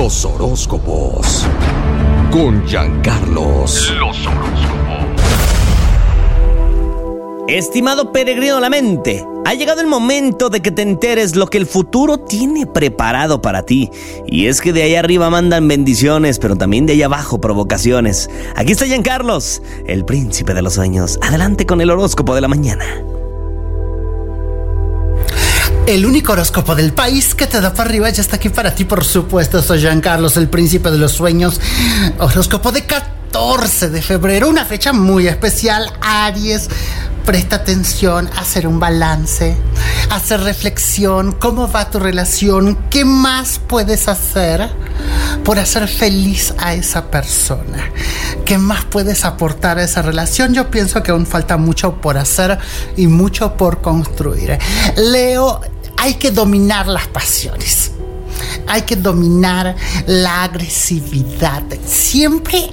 Los horóscopos. Con Giancarlos. Los horóscopos. Estimado peregrino de la mente, ha llegado el momento de que te enteres lo que el futuro tiene preparado para ti. Y es que de ahí arriba mandan bendiciones, pero también de ahí abajo provocaciones. Aquí está Giancarlos, el príncipe de los sueños. Adelante con el horóscopo de la mañana. El único horóscopo del país que te da para arriba ya está aquí para ti, por supuesto. Soy Giancarlos, el príncipe de los sueños. Horóscopo de 14 de febrero, una fecha muy especial. Aries, presta atención hacer un balance, hacer reflexión. ¿Cómo va tu relación? ¿Qué más puedes hacer por hacer feliz a esa persona? ¿Qué más puedes aportar a esa relación? Yo pienso que aún falta mucho por hacer y mucho por construir. Leo hay que dominar las pasiones. Hay que dominar la agresividad. Siempre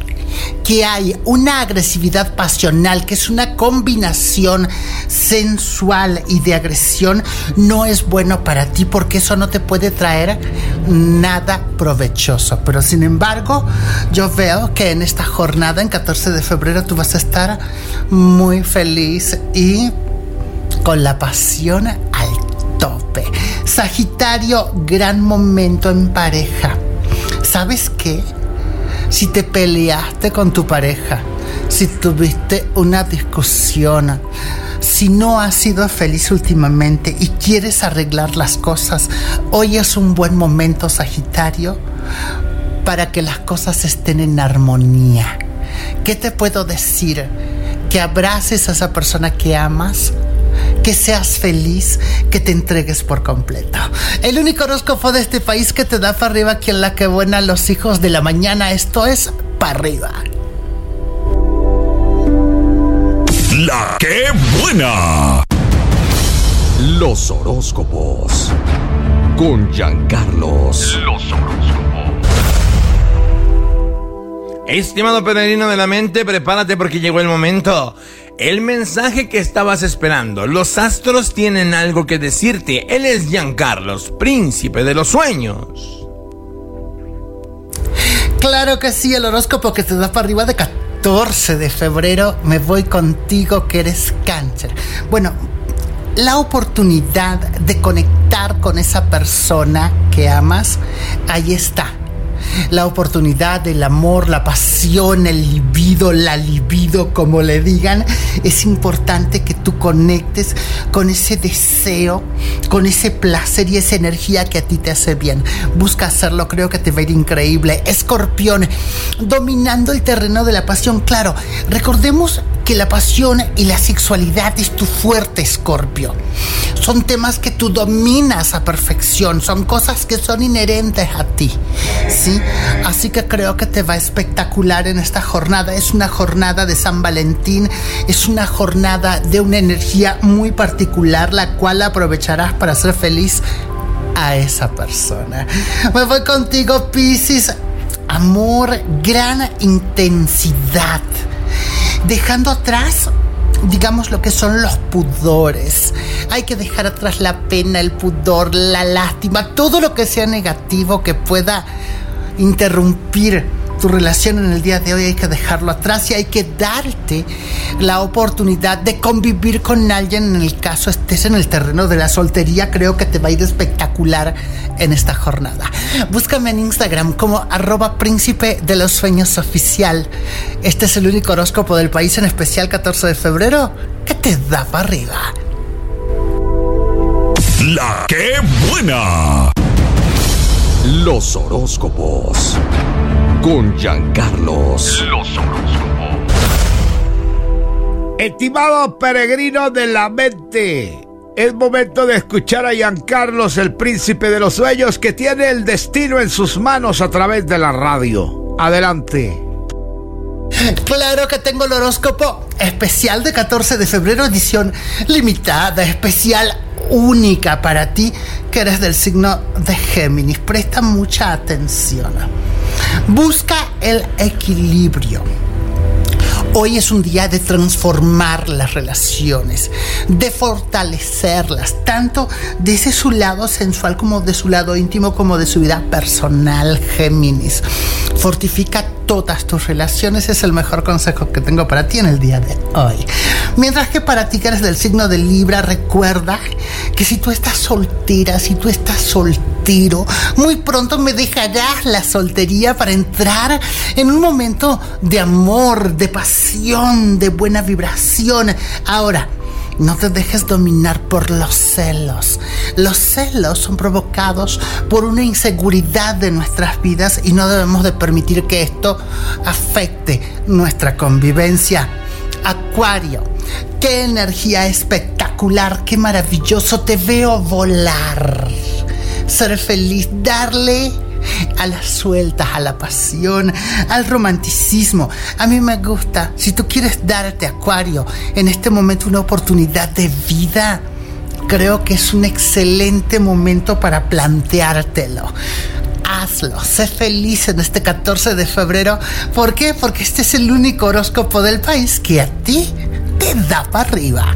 que hay una agresividad pasional, que es una combinación sensual y de agresión, no es bueno para ti porque eso no te puede traer nada provechoso. Pero sin embargo, yo veo que en esta jornada, en 14 de febrero, tú vas a estar muy feliz y con la pasión Sagitario, gran momento en pareja. ¿Sabes qué? Si te peleaste con tu pareja, si tuviste una discusión, si no has sido feliz últimamente y quieres arreglar las cosas, hoy es un buen momento, Sagitario, para que las cosas estén en armonía. ¿Qué te puedo decir? Que abraces a esa persona que amas, que seas feliz, que te entregues por completo. El único horóscopo de este país que te da para arriba, quien la que buena los hijos de la mañana, esto es para arriba. La que buena. Los horóscopos. Con Giancarlos. Los horóscopos. Estimado peregrino de la mente, prepárate porque llegó el momento el mensaje que estabas esperando. Los astros tienen algo que decirte. Él es Giancarlos, príncipe de los sueños. Claro que sí, el horóscopo que te da para arriba de 14 de febrero. Me voy contigo que eres cáncer. Bueno, la oportunidad de conectar con esa persona que amas, ahí está la oportunidad, el amor, la pasión, el libido, la libido, como le digan, es importante que tú conectes con ese deseo, con ese placer y esa energía que a ti te hace bien. Busca hacerlo, creo que te va a ir increíble. Escorpión, dominando el terreno de la pasión. Claro, recordemos que la pasión y la sexualidad es tu fuerte, Escorpio. Son temas que tú dominas a perfección, son cosas que son inherentes a ti. ¿sí? Así que creo que te va espectacular en esta jornada. Es una jornada de San Valentín, es una jornada de una energía muy particular, la cual aprovecharás para ser feliz a esa persona. Me voy contigo, Pisces. Amor, gran intensidad dejando atrás digamos lo que son los pudores. Hay que dejar atrás la pena, el pudor, la lástima, todo lo que sea negativo que pueda interrumpir tu relación en el día de hoy hay que dejarlo atrás y hay que darte la oportunidad de convivir con alguien en el caso estés en el terreno de la soltería. Creo que te va a ir espectacular en esta jornada. Búscame en Instagram como arroba príncipe de los sueños oficial. Este es el único horóscopo del país, en especial 14 de febrero, que te da para arriba. La buena. Los horóscopos con Giancarlos. Los horóscopos. Estimados peregrinos de la mente, es momento de escuchar a Giancarlos, el príncipe de los sueños, que tiene el destino en sus manos a través de la radio. Adelante. Claro que tengo el horóscopo especial de 14 de febrero, edición limitada, especial única para ti, que eres del signo de Géminis. Presta mucha atención. Busca el equilibrio. Hoy es un día de transformar las relaciones, de fortalecerlas, tanto desde su lado sensual como de su lado íntimo, como de su vida personal, Géminis. Fortifica todas tus relaciones es el mejor consejo que tengo para ti en el día de hoy. Mientras que para ti que eres del signo de Libra, recuerda que si tú estás soltera, si tú estás soltero, muy pronto me dejarás la soltería para entrar en un momento de amor, de pasión, de buena vibración. Ahora, no te dejes dominar por los celos. Los celos son provocados por una inseguridad de nuestras vidas y no debemos de permitir que esto afecte nuestra convivencia. Acuario, qué energía espectacular, qué maravilloso, te veo volar. Ser feliz, darle a las sueltas, a la pasión, al romanticismo. A mí me gusta, si tú quieres darte, Acuario, en este momento una oportunidad de vida, creo que es un excelente momento para planteártelo. Hazlo, sé feliz en este 14 de febrero. ¿Por qué? Porque este es el único horóscopo del país que a ti te da para arriba.